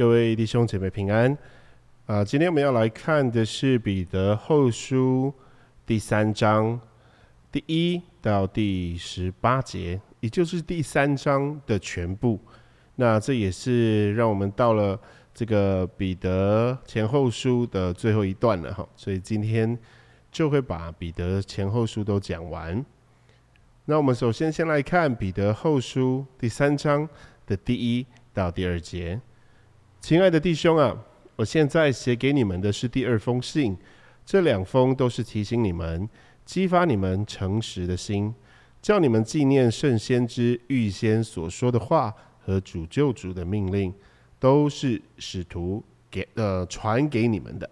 各位弟兄姐妹平安啊！今天我们要来看的是彼得后书第三章第一到第十八节，也就是第三章的全部。那这也是让我们到了这个彼得前后书的最后一段了哈，所以今天就会把彼得前后书都讲完。那我们首先先来看彼得后书第三章的第一到第二节。亲爱的弟兄啊，我现在写给你们的是第二封信，这两封都是提醒你们、激发你们诚实的心，叫你们纪念圣先知预先所说的话和主救主的命令，都是使徒给呃传给你们的。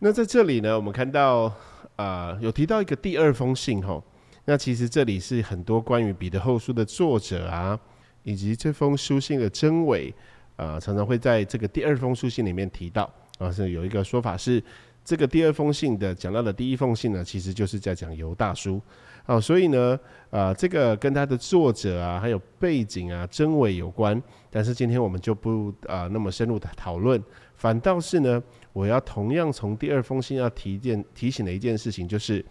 那在这里呢，我们看到啊，有提到一个第二封信吼，那其实这里是很多关于彼得后书的作者啊，以及这封书信的真伪。啊，常常会在这个第二封书信里面提到啊，是有一个说法是，这个第二封信的讲到的第一封信呢，其实就是在讲犹大书啊，所以呢，啊，这个跟他的作者啊，还有背景啊，真伪有关。但是今天我们就不啊那么深入的讨论，反倒是呢，我要同样从第二封信要提一件提醒的一件事情，就是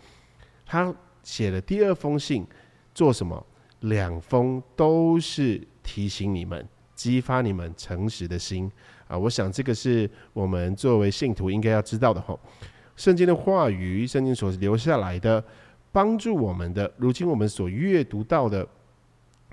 他写的第二封信做什么？两封都是提醒你们。激发你们诚实的心啊！我想这个是我们作为信徒应该要知道的吼。圣经的话语，圣经所留下来的，帮助我们的，如今我们所阅读到的，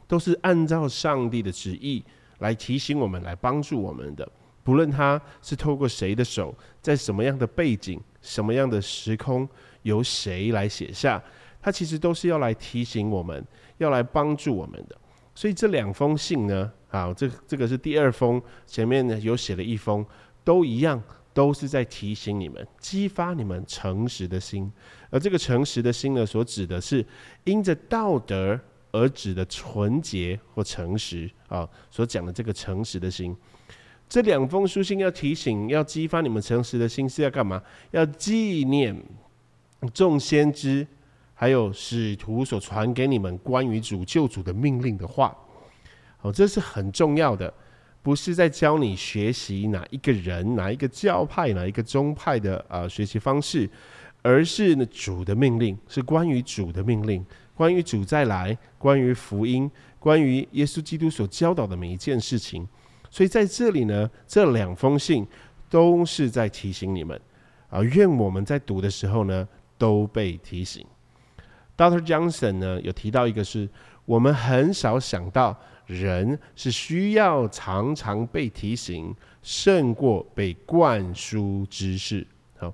都是按照上帝的旨意来提醒我们，来帮助我们的。不论他是透过谁的手，在什么样的背景、什么样的时空，由谁来写下，他其实都是要来提醒我们，要来帮助我们的。所以这两封信呢？好，这这个是第二封，前面呢有写了一封，都一样，都是在提醒你们，激发你们诚实的心。而这个诚实的心呢，所指的是因着道德而指的纯洁或诚实啊，所讲的这个诚实的心。这两封书信要提醒，要激发你们诚实的心，是要干嘛？要纪念众先知还有使徒所传给你们关于主救主的命令的话。哦，这是很重要的，不是在教你学习哪一个人、哪一个教派、哪一个宗派的啊学习方式，而是呢主的命令，是关于主的命令，关于主再来，关于福音，关于耶稣基督所教导的每一件事情。所以在这里呢，这两封信都是在提醒你们啊，愿我们在读的时候呢都被提醒。Doctor Johnson 呢有提到一个是我们很少想到。人是需要常常被提醒，胜过被灌输知识。好，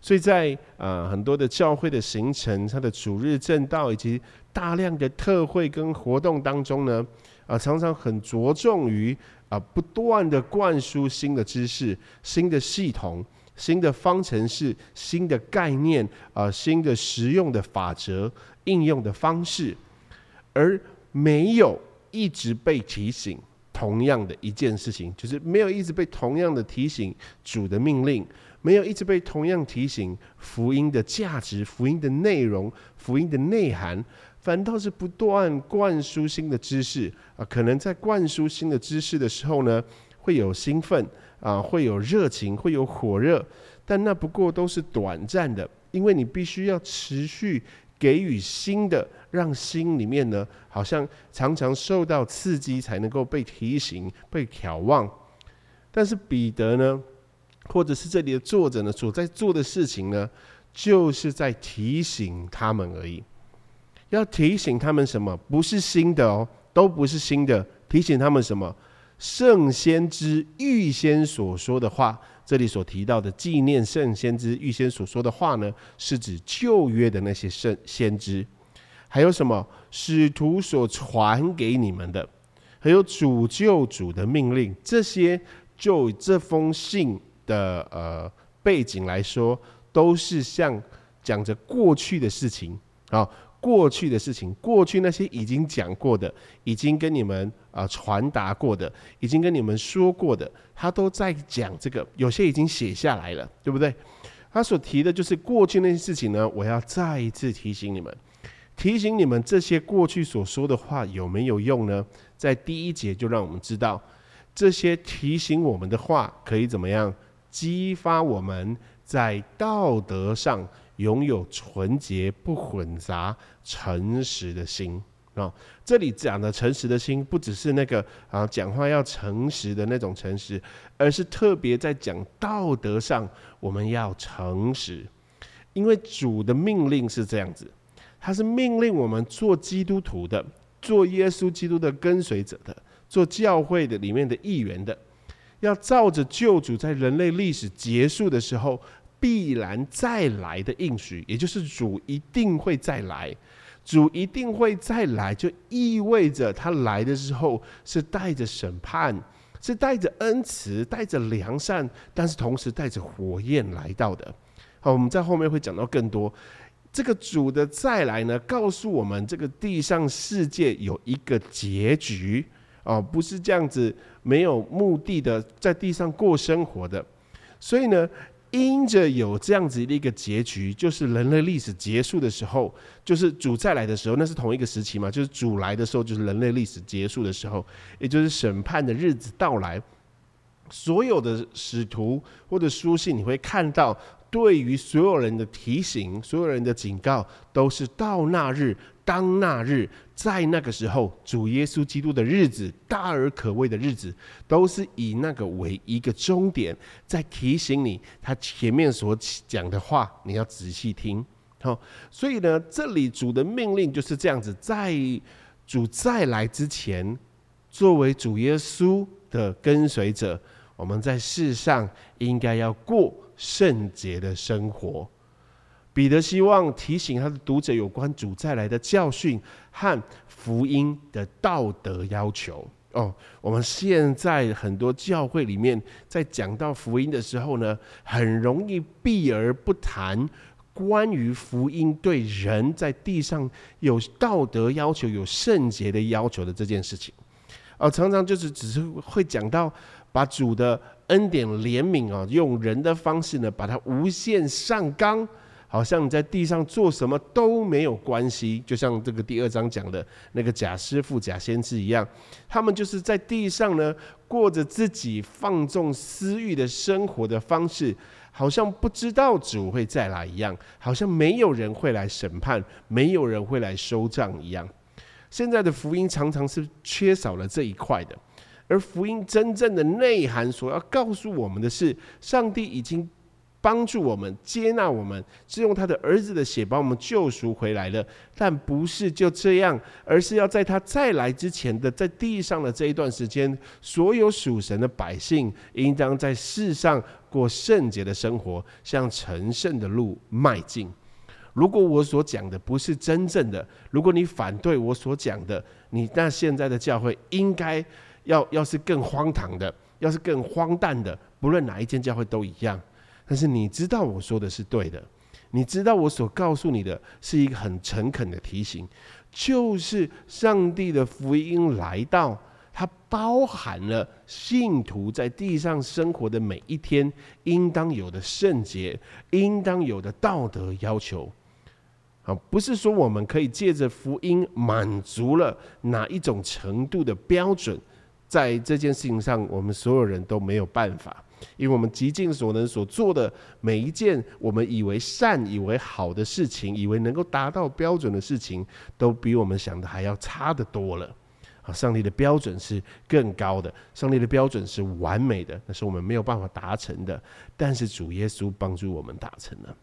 所以在啊很多的教会的形成，它的主日正道以及大量的特会跟活动当中呢，啊常常很着重于啊不断的灌输新的知识、新的系统、新的方程式、新的概念啊新的实用的法则、应用的方式，而没有。一直被提醒同样的一件事情，就是没有一直被同样的提醒主的命令，没有一直被同样提醒福音的价值、福音的内容、福音的内涵，反倒是不断灌输新的知识啊！可能在灌输新的知识的时候呢，会有兴奋啊，会有热情，会有火热，但那不过都是短暂的，因为你必须要持续。给予新的，让心里面呢，好像常常受到刺激，才能够被提醒、被眺望。但是彼得呢，或者是这里的作者呢，所在做的事情呢，就是在提醒他们而已。要提醒他们什么？不是新的哦，都不是新的。提醒他们什么？圣先知预先所说的话。这里所提到的纪念圣先知预先所说的话呢，是指旧约的那些圣先知，还有什么使徒所传给你们的，还有主救主的命令，这些就这封信的呃背景来说，都是像讲着过去的事情啊。过去的事情，过去那些已经讲过的，已经跟你们啊传达过的，已经跟你们说过的，他都在讲这个。有些已经写下来了，对不对？他所提的就是过去那些事情呢。我要再一次提醒你们，提醒你们这些过去所说的话有没有用呢？在第一节就让我们知道，这些提醒我们的话，可以怎么样激发我们在道德上拥有纯洁、不混杂、诚实的心啊？这里讲的诚实的心，不只是那个啊讲话要诚实的那种诚实，而是特别在讲道德上我们要诚实，因为主的命令是这样子，他是命令我们做基督徒的，做耶稣基督的跟随者的。做教会的里面的一员的，要照着救主在人类历史结束的时候必然再来的应许，也就是主一定会再来，主一定会再来，就意味着他来的时候是带着审判，是带着恩慈，带着良善，但是同时带着火焰来到的。好，我们在后面会讲到更多。这个主的再来呢，告诉我们这个地上世界有一个结局。哦，不是这样子，没有目的的在地上过生活的，所以呢，因着有这样子的一个结局，就是人类历史结束的时候，就是主再来的时候，那是同一个时期嘛，就是主来的时候，就是人类历史结束的时候，也就是审判的日子到来，所有的使徒或者书信，你会看到。对于所有人的提醒，所有人的警告，都是到那日，当那日，在那个时候，主耶稣基督的日子，大而可畏的日子，都是以那个为一个终点，在提醒你，他前面所讲的话，你要仔细听。好，所以呢，这里主的命令就是这样子，在主再来之前，作为主耶稣的跟随者，我们在世上应该要过。圣洁的生活，彼得希望提醒他的读者有关主再来的教训和福音的道德要求。哦，我们现在很多教会里面在讲到福音的时候呢，很容易避而不谈关于福音对人在地上有道德要求、有圣洁的要求的这件事情。哦，常常就是只是会讲到把主的。恩典怜悯啊，用人的方式呢，把它无限上纲，好像你在地上做什么都没有关系，就像这个第二章讲的那个假师傅、假先知一样，他们就是在地上呢过着自己放纵私欲的生活的方式，好像不知道主会再来一样，好像没有人会来审判，没有人会来收账一样。现在的福音常常是缺少了这一块的。而福音真正的内涵所要告诉我们的是，上帝已经帮助我们、接纳我们，是用他的儿子的血把我们救赎回来了。但不是就这样，而是要在他再来之前的在地上的这一段时间，所有属神的百姓应当在世上过圣洁的生活，向成圣的路迈进。如果我所讲的不是真正的，如果你反对我所讲的，你那现在的教会应该。要要是更荒唐的，要是更荒诞的，不论哪一间教会都一样。但是你知道我说的是对的，你知道我所告诉你的是一个很诚恳的提醒，就是上帝的福音来到，它包含了信徒在地上生活的每一天应当有的圣洁，应当有的道德要求。啊，不是说我们可以借着福音满足了哪一种程度的标准。在这件事情上，我们所有人都没有办法，因为我们极尽所能所做的每一件我们以为善、以为好的事情，以为能够达到标准的事情，都比我们想的还要差得多了。啊，上帝的标准是更高的，上帝的标准是完美的，那是我们没有办法达成的。但是主耶稣帮助我们达成了。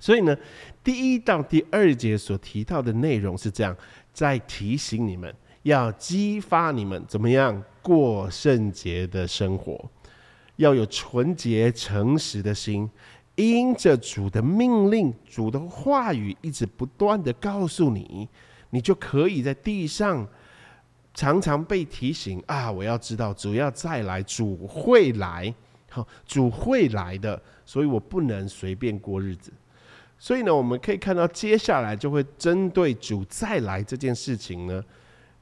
所以呢，第一到第二节所提到的内容是这样，在提醒你们。要激发你们怎么样过圣洁的生活，要有纯洁诚实的心，因着主的命令、主的话语一直不断的告诉你，你就可以在地上常常被提醒啊！我要知道主要再来，主会来，好，主会来的，所以我不能随便过日子。所以呢，我们可以看到接下来就会针对主再来这件事情呢。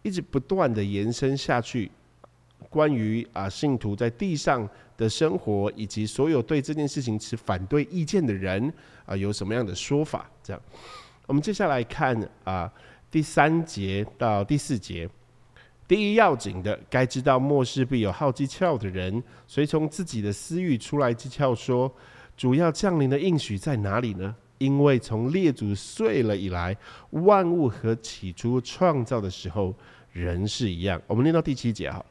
一直不断的延伸下去，关于啊信徒在地上的生活，以及所有对这件事情持反对意见的人啊，有什么样的说法？这样，我们接下来看啊第三节到第四节。第一要紧的，该知道末世必有好讥诮的人，随从自己的私欲出来讥诮说：主要降临的应许在哪里呢？因为从列祖睡了以来，万物和起初创造的时候人是一样。我们念到第七节哈，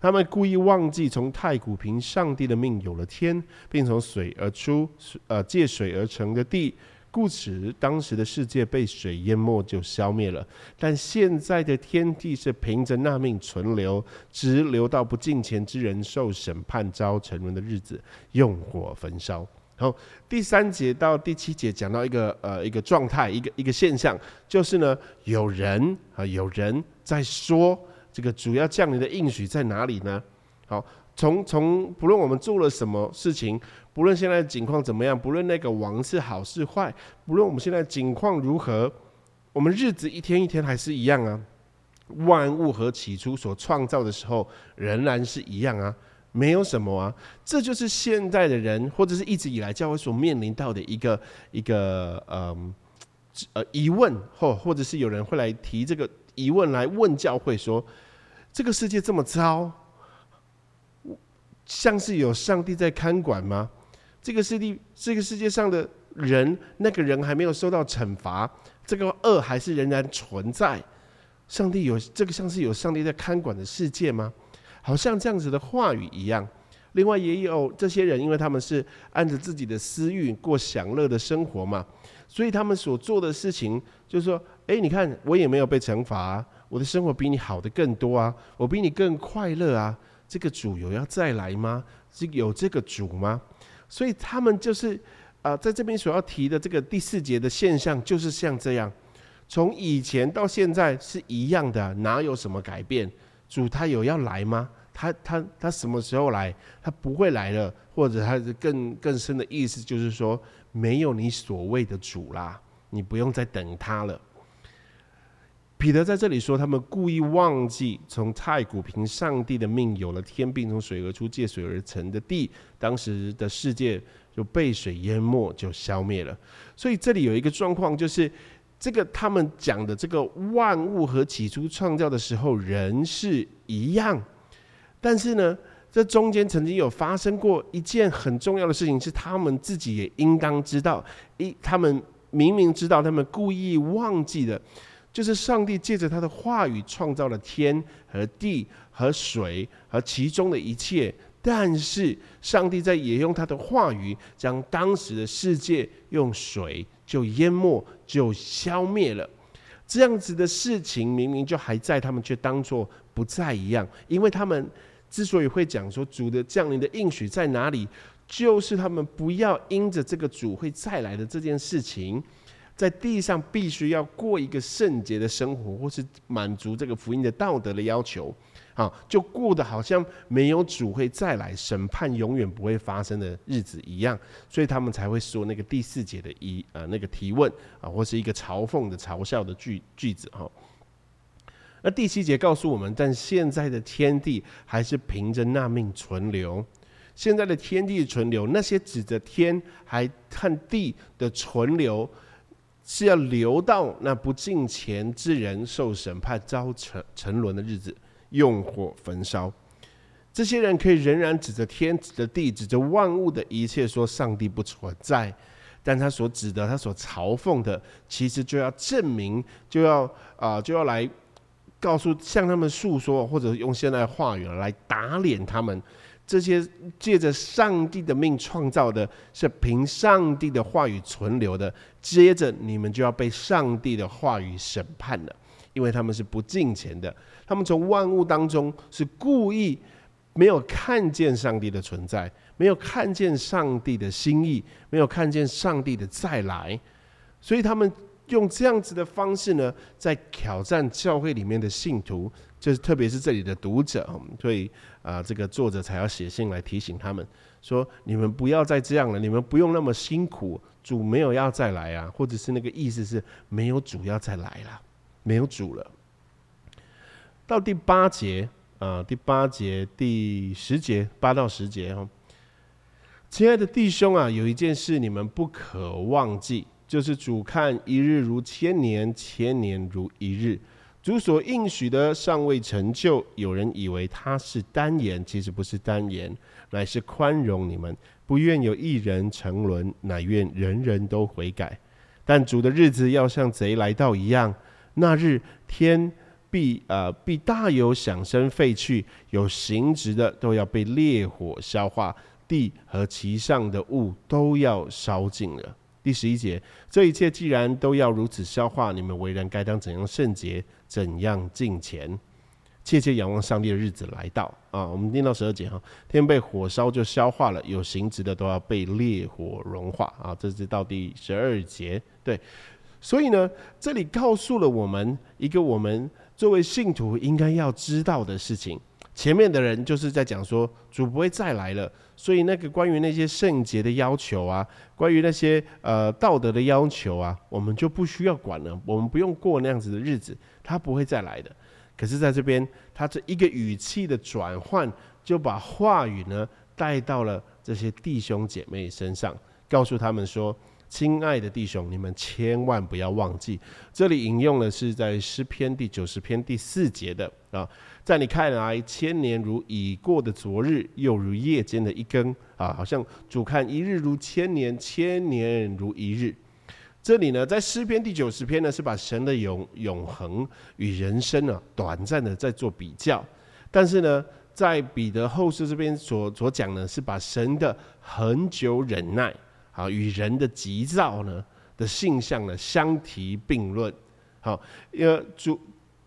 他们故意忘记从太古凭上帝的命有了天，并从水而出，呃，借水而成的地。故此，当时的世界被水淹没，就消灭了。但现在的天地是凭着那命存留，直留到不敬虔之人受审判、遭沉沦的日子，用火焚烧。然后第三节到第七节讲到一个呃一个状态，一个一个现象，就是呢，有人啊有人在说，这个主要降临的应许在哪里呢？好，从从不论我们做了什么事情。不论现在的情况怎么样，不论那个王是好是坏，不论我们现在情况如何，我们日子一天一天还是一样啊。万物和起初所创造的时候仍然是一样啊，没有什么啊。这就是现在的人，或者是一直以来教会所面临到的一个一个呃呃疑问，或或者是有人会来提这个疑问来问教会说：这个世界这么糟，像是有上帝在看管吗？这个世界，这个世界上的人，那个人还没有受到惩罚，这个恶还是仍然存在。上帝有这个像是有上帝在看管的世界吗？好像这样子的话语一样。另外也有这些人，因为他们是按着自己的私欲过享乐的生活嘛，所以他们所做的事情就是说：哎，你看我也没有被惩罚，我的生活比你好的更多啊，我比你更快乐啊。这个主有要再来吗？是有这个主吗？所以他们就是，啊，在这边所要提的这个第四节的现象，就是像这样，从以前到现在是一样的，哪有什么改变？主他有要来吗？他他他什么时候来？他不会来了，或者他是更更深的意思，就是说没有你所谓的主啦，你不用再等他了。彼得在这里说，他们故意忘记从太古凭上帝的命有了天，并从水而出、借水而成的地，当时的世界就被水淹没，就消灭了。所以这里有一个状况，就是这个他们讲的这个万物和起初创造的时候人是一样，但是呢，这中间曾经有发生过一件很重要的事情，是他们自己也应当知道，一他们明明知道，他们故意忘记的。就是上帝借着他的话语创造了天和地和水和其中的一切，但是上帝在也用他的话语将当时的世界用水就淹没就消灭了。这样子的事情明明就还在，他们却当作不在一样。因为他们之所以会讲说主的降临的应许在哪里，就是他们不要因着这个主会再来的这件事情。在地上必须要过一个圣洁的生活，或是满足这个福音的道德的要求，啊，就过得好像没有主会再来审判，永远不会发生的日子一样，所以他们才会说那个第四节的一呃那个提问啊，或是一个嘲讽的嘲笑的句句子哈。那第七节告诉我们，但现在的天地还是凭着那命存留，现在的天地存留，那些指着天还看地的存留。是要留到那不敬虔之人受审判、遭沉沉沦的日子，用火焚烧。这些人可以仍然指着天、指着地、指着万物的一切说上帝不存在，但他所指的、他所嘲讽的，其实就要证明，就要啊，就要来告诉、向他们诉说，或者用现代话语来打脸他们。这些借着上帝的命创造的，是凭上帝的话语存留的。接着你们就要被上帝的话语审判了，因为他们是不敬虔的。他们从万物当中是故意没有看见上帝的存在，没有看见上帝的心意，没有看见上帝的再来，所以他们用这样子的方式呢，在挑战教会里面的信徒。就是特别是这里的读者，所以啊，这个作者才要写信来提醒他们说：你们不要再这样了，你们不用那么辛苦，主没有要再来啊，或者是那个意思是没有主要再来了，没有主了。到第八节啊，第八节、第十节，八到十节哈，亲爱的弟兄啊，有一件事你们不可忘记，就是主看一日如千年，千年如一日。主所应许的尚未成就，有人以为他是单言，其实不是单言，乃是宽容你们，不愿有一人沉沦，乃愿人人都悔改。但主的日子要像贼来到一样，那日天必呃必大有响声废去，有形质的都要被烈火消化，地和其上的物都要烧尽了。第十一节，这一切既然都要如此消化，你们为人该当怎样圣洁，怎样敬虔，切切仰望上帝的日子来到啊！我们念到十二节哈，天被火烧就消化了，有形质的都要被烈火融化啊！这是到第十二节，对，所以呢，这里告诉了我们一个我们作为信徒应该要知道的事情。前面的人就是在讲说主不会再来了，所以那个关于那些圣洁的要求啊，关于那些呃道德的要求啊，我们就不需要管了，我们不用过那样子的日子，他不会再来的。可是在这边，他这一个语气的转换，就把话语呢带到了这些弟兄姐妹身上，告诉他们说。亲爱的弟兄，你们千万不要忘记，这里引用的是在诗篇第九十篇第四节的啊，在你看来，千年如已过的昨日，又如夜间的一更啊，好像主看一日如千年，千年如一日。这里呢，在诗篇第九十篇呢，是把神的永永恒与人生呢短暂的在做比较，但是呢，在彼得后书这边所所讲呢，是把神的恒久忍耐。好，与人的急躁呢的性向呢相提并论。好，因为主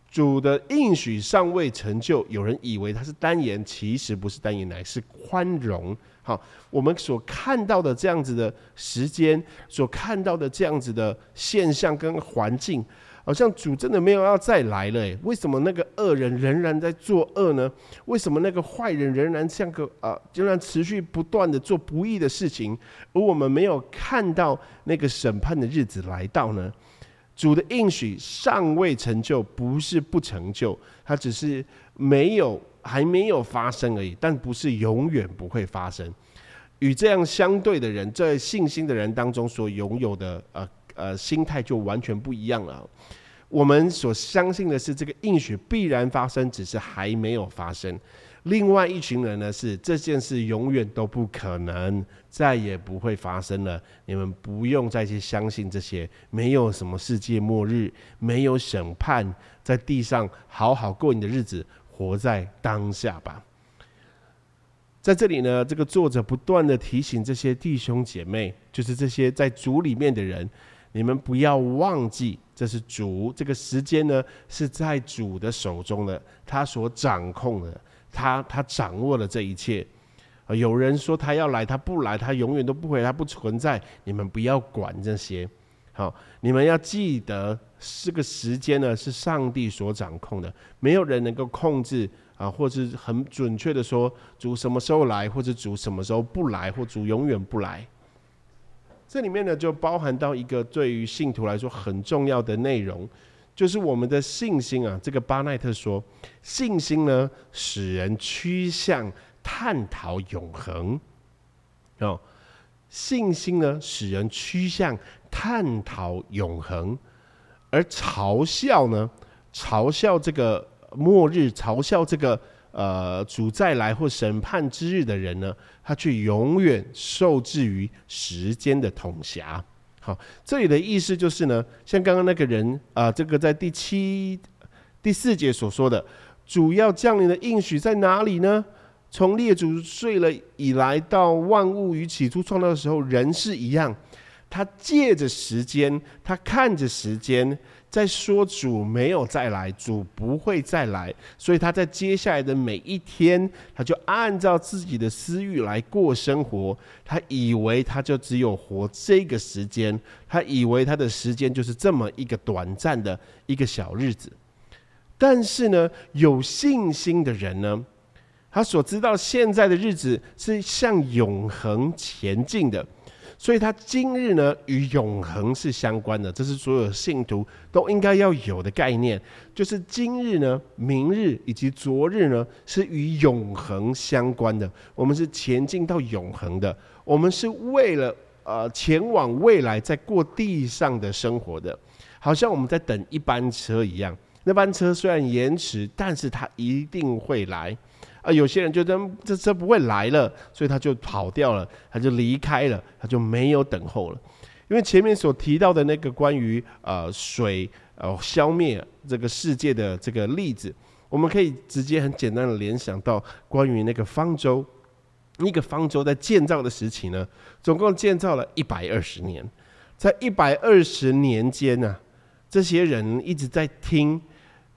主的应许尚未成就，有人以为他是单言，其实不是单言，乃是宽容。好，我们所看到的这样子的时间，所看到的这样子的现象跟环境。好像主真的没有要再来了诶，为什么那个恶人仍然在作恶呢？为什么那个坏人仍然像个啊，仍然持续不断的做不义的事情？而我们没有看到那个审判的日子来到呢？主的应许尚未成就，不是不成就，它只是没有还没有发生而已，但不是永远不会发生。与这样相对的人，在信心的人当中所拥有的呃。呃，心态就完全不一样了。我们所相信的是这个应许必然发生，只是还没有发生。另外一群人呢，是这件事永远都不可能，再也不会发生了。你们不用再去相信这些，没有什么世界末日，没有审判，在地上好好过你的日子，活在当下吧。在这里呢，这个作者不断的提醒这些弟兄姐妹，就是这些在主里面的人。你们不要忘记，这是主这个时间呢，是在主的手中的，他所掌控的，他他掌握了这一切。有人说他要来，他不来，他永远都不会，他不存在。你们不要管这些，好，你们要记得这个时间呢是上帝所掌控的，没有人能够控制啊，或者很准确的说主什么时候来，或者主什么时候不来，或主永远不来。这里面呢，就包含到一个对于信徒来说很重要的内容，就是我们的信心啊。这个巴奈特说，信心呢，使人趋向探讨永恒。哦，信心呢，使人趋向探讨永恒，而嘲笑呢，嘲笑这个末日，嘲笑这个。呃，主再来或审判之日的人呢，他却永远受制于时间的统辖。好，这里的意思就是呢，像刚刚那个人啊，这个在第七、第四节所说的，主要降临的应许在哪里呢？从列祖睡了以来，到万物与起初创造的时候，人是一样，他借着时间，他看着时间。在说主没有再来，主不会再来，所以他在接下来的每一天，他就按照自己的私欲来过生活。他以为他就只有活这个时间，他以为他的时间就是这么一个短暂的一个小日子。但是呢，有信心的人呢，他所知道现在的日子是向永恒前进的。所以，他今日呢与永恒是相关的，这是所有信徒都应该要有的概念。就是今日呢、明日以及昨日呢，是与永恒相关的。我们是前进到永恒的，我们是为了呃前往未来，在过地上的生活的，好像我们在等一班车一样。那班车虽然延迟，但是它一定会来。啊，有些人觉得这车不会来了，所以他就跑掉了，他就离开了，他就没有等候了。因为前面所提到的那个关于呃水呃消灭这个世界的这个例子，我们可以直接很简单的联想到关于那个方舟，一个方舟在建造的时期呢，总共建造了一百二十年，在一百二十年间呢，这些人一直在听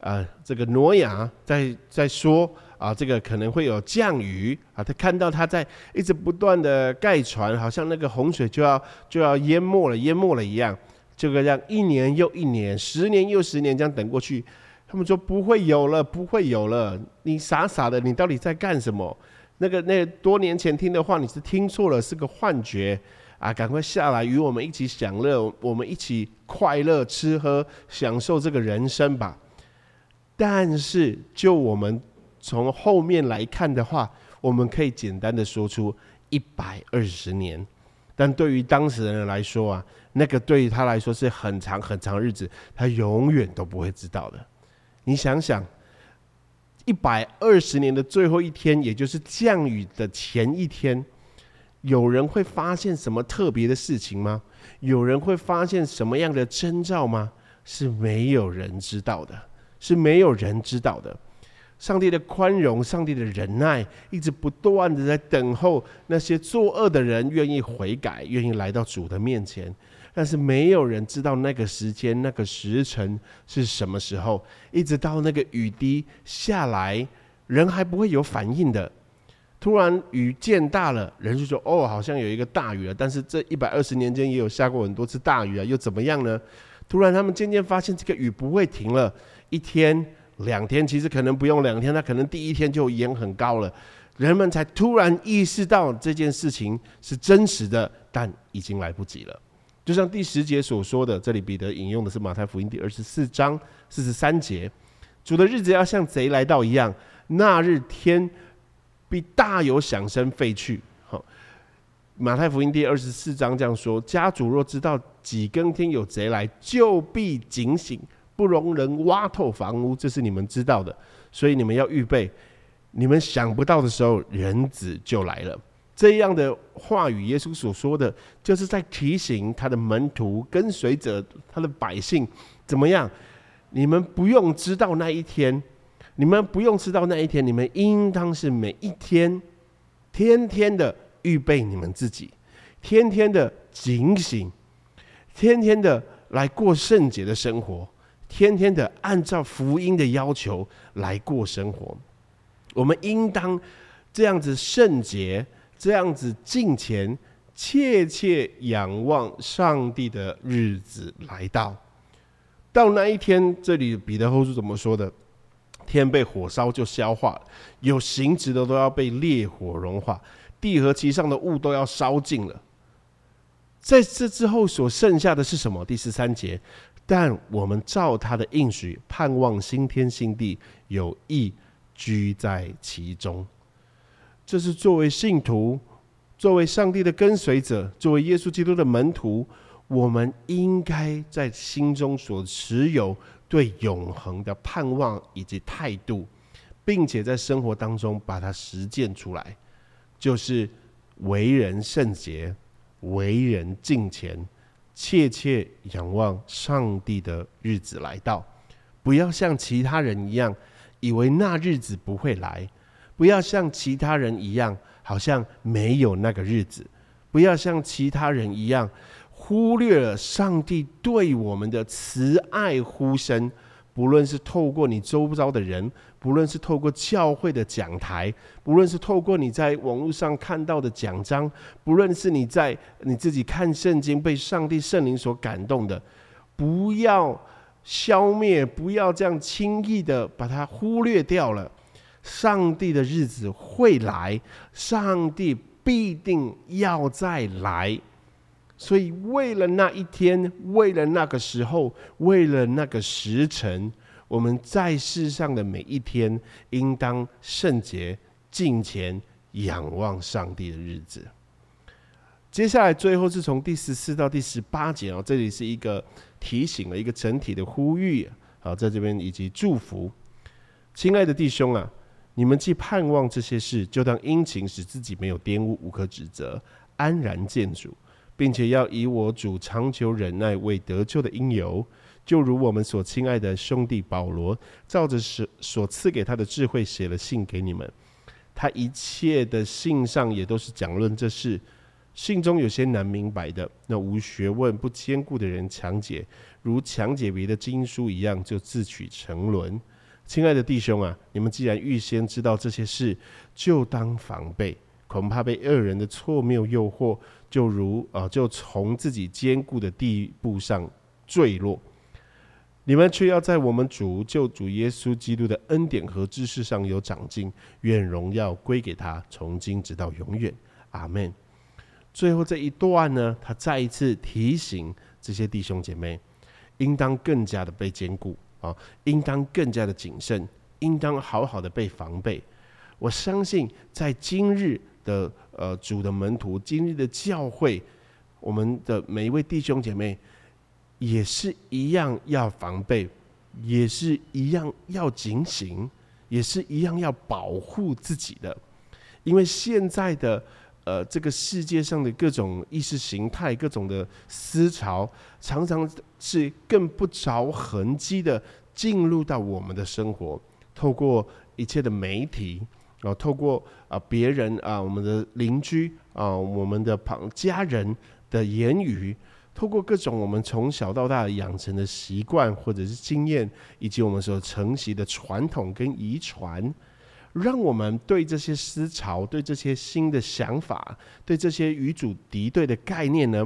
啊，这个挪亚在在说。啊，这个可能会有降雨啊！他看到他在一直不断的盖船，好像那个洪水就要就要淹没了，淹没了一样。这个样一年又一年，十年又十年这样等过去，他们说不会有了，不会有了。你傻傻的，你到底在干什么？那个那多年前听的话，你是听错了，是个幻觉啊！赶快下来，与我们一起享乐，我们一起快乐吃喝，享受这个人生吧。但是就我们。从后面来看的话，我们可以简单的说出一百二十年，但对于当时的人来说啊，那个对于他来说是很长很长日子，他永远都不会知道的。你想想，一百二十年的最后一天，也就是降雨的前一天，有人会发现什么特别的事情吗？有人会发现什么样的征兆吗？是没有人知道的，是没有人知道的。上帝的宽容，上帝的忍耐，一直不断的在等候那些作恶的人愿意悔改，愿意来到主的面前。但是没有人知道那个时间、那个时辰是什么时候。一直到那个雨滴下来，人还不会有反应的。突然雨渐大了，人就说：“哦，好像有一个大雨了。”但是这一百二十年间也有下过很多次大雨啊，又怎么样呢？突然他们渐渐发现这个雨不会停了，一天。两天其实可能不用两天，他可能第一天就淹很高了，人们才突然意识到这件事情是真实的，但已经来不及了。就像第十节所说的，这里彼得引用的是马太福音第二十四章四十三节：“主的日子要像贼来到一样，那日天必大有响声废去。”好，马太福音第二十四章这样说：“家主若知道几更天有贼来，就必警醒。”不容人挖透房屋，这是你们知道的，所以你们要预备。你们想不到的时候，人子就来了。这样的话语，耶稣所说的，就是在提醒他的门徒、跟随者、他的百姓，怎么样？你们不用知道那一天，你们不用知道那一天，你们应当是每一天，天天的预备你们自己，天天的警醒，天天的来过圣洁的生活。天天的按照福音的要求来过生活，我们应当这样子圣洁，这样子敬虔，切切仰望上帝的日子来到。到那一天，这里彼得后书怎么说的？天被火烧就消化了，有形质的都要被烈火融化，地和其上的物都要烧尽了。在这之后所剩下的是什么？第十三节。但我们照他的应许，盼望新天新地，有意居在其中。这是作为信徒，作为上帝的跟随者，作为耶稣基督的门徒，我们应该在心中所持有对永恒的盼望以及态度，并且在生活当中把它实践出来，就是为人圣洁，为人敬虔。切切仰望上帝的日子来到，不要像其他人一样，以为那日子不会来；不要像其他人一样，好像没有那个日子；不要像其他人一样，忽略了上帝对我们的慈爱呼声。不论是透过你周遭的人，不论是透过教会的讲台，不论是透过你在网络上看到的奖章，不论是你在你自己看圣经被上帝圣灵所感动的，不要消灭，不要这样轻易的把它忽略掉了。上帝的日子会来，上帝必定要再来。所以，为了那一天，为了那个时候，为了那个时辰，我们在世上的每一天，应当圣洁、敬虔、仰望上帝的日子。接下来，最后是从第十四到第十八节哦，这里是一个提醒了一个整体的呼吁，好，在这边以及祝福，亲爱的弟兄啊，你们既盼望这些事，就当殷勤，使自己没有玷污，无可指责，安然见主，并且要以我主长久忍耐为得救的因由。就如我们所亲爱的兄弟保罗，照着所所赐给他的智慧写了信给你们，他一切的信上也都是讲论这事。信中有些难明白的，那无学问、不坚固的人强解，如强解别的经书一样，就自取沉沦。亲爱的弟兄啊，你们既然预先知道这些事，就当防备，恐怕被恶人的错谬诱惑，就如啊，就从自己坚固的地步上坠落。你们却要在我们主救主耶稣基督的恩典和知识上有长进，愿荣耀归给他，从今直到永远。阿门。最后这一段呢，他再一次提醒这些弟兄姐妹，应当更加的被坚固啊，应当更加的谨慎，应当好好的被防备。我相信，在今日的呃主的门徒，今日的教会，我们的每一位弟兄姐妹。也是一样要防备，也是一样要警醒，也是一样要保护自己的。因为现在的呃这个世界上的各种意识形态、各种的思潮，常常是更不着痕迹的进入到我们的生活，透过一切的媒体，啊，透过啊别人啊我们的邻居啊我们的旁家人的言语。透过各种我们从小到大养成的习惯或者是经验，以及我们所承袭的传统跟遗传，让我们对这些思潮、对这些新的想法、对这些与主敌对的概念呢，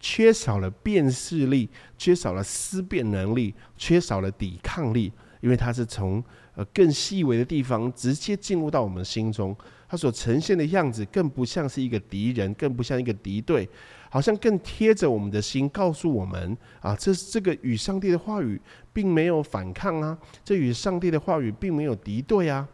缺少了辨识力，缺少了思辨能力，缺少了抵抗力，因为它是从呃更细微的地方直接进入到我们心中，它所呈现的样子更不像是一个敌人，更不像一个敌对。好像更贴着我们的心，告诉我们啊，这这个与上帝的话语并没有反抗啊，这与上帝的话语并没有敌对啊。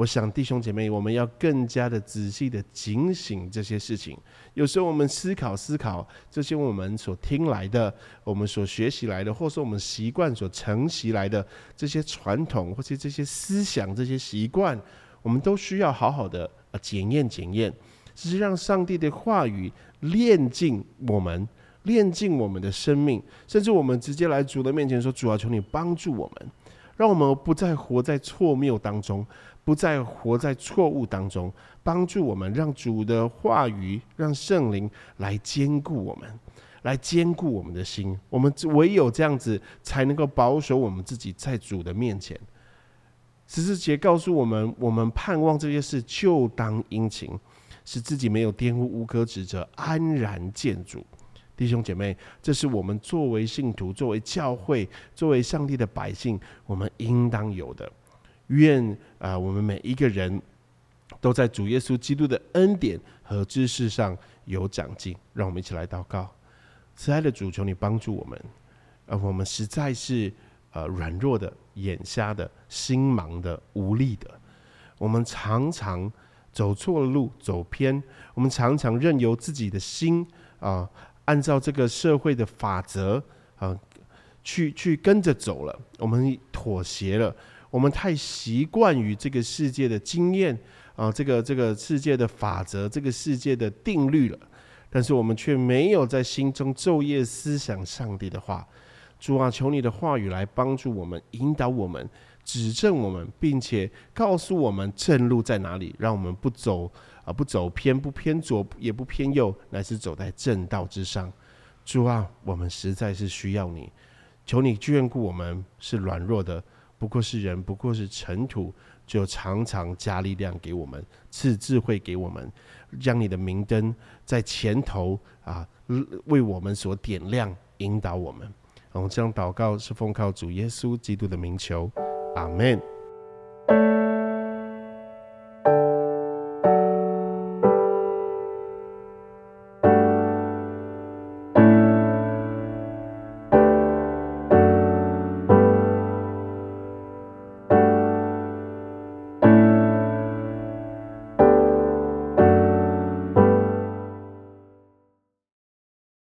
我想弟兄姐妹，我们要更加的仔细的警醒这些事情。有时候我们思考思考这些我们所听来的、我们所学习来的，或是我们习惯所承袭来的这些传统，或者这些思想、这些习惯，我们都需要好好的检验检验。只是让上帝的话语炼尽我们，炼尽我们的生命，甚至我们直接来主的面前说：“主啊，求你帮助我们，让我们不再活在错谬当中，不再活在错误当中，帮助我们，让主的话语，让圣灵来坚固我们，来坚固我们的心。我们唯有这样子，才能够保守我们自己在主的面前。”十字节告诉我们：我们盼望这些事，就当殷勤。使自己没有玷污、无可指责，安然见主。弟兄姐妹，这是我们作为信徒、作为教会、作为上帝的百姓，我们应当有的。愿啊，我们每一个人都在主耶稣基督的恩典和知识上有长进。让我们一起来祷告：慈爱的主，求你帮助我们。呃，我们实在是呃软弱的、眼瞎的、心盲的、无力的。我们常常。走错了路，走偏，我们常常任由自己的心啊，按照这个社会的法则啊，去去跟着走了。我们妥协了，我们太习惯于这个世界的经验啊，这个这个世界的法则，这个世界的定律了。但是我们却没有在心中昼夜思想上帝的话。主啊，求你的话语来帮助我们，引导我们。指正我们，并且告诉我们正路在哪里，让我们不走啊，不走偏，不偏左，也不偏右，乃是走在正道之上。主啊，我们实在是需要你，求你眷顾我们，是软弱的，不过是人，不过是尘土，就常常加力量给我们，赐智慧给我们，将你的明灯在前头啊，为我们所点亮，引导我们。我们这样祷告是奉靠主耶稣基督的名求。阿 man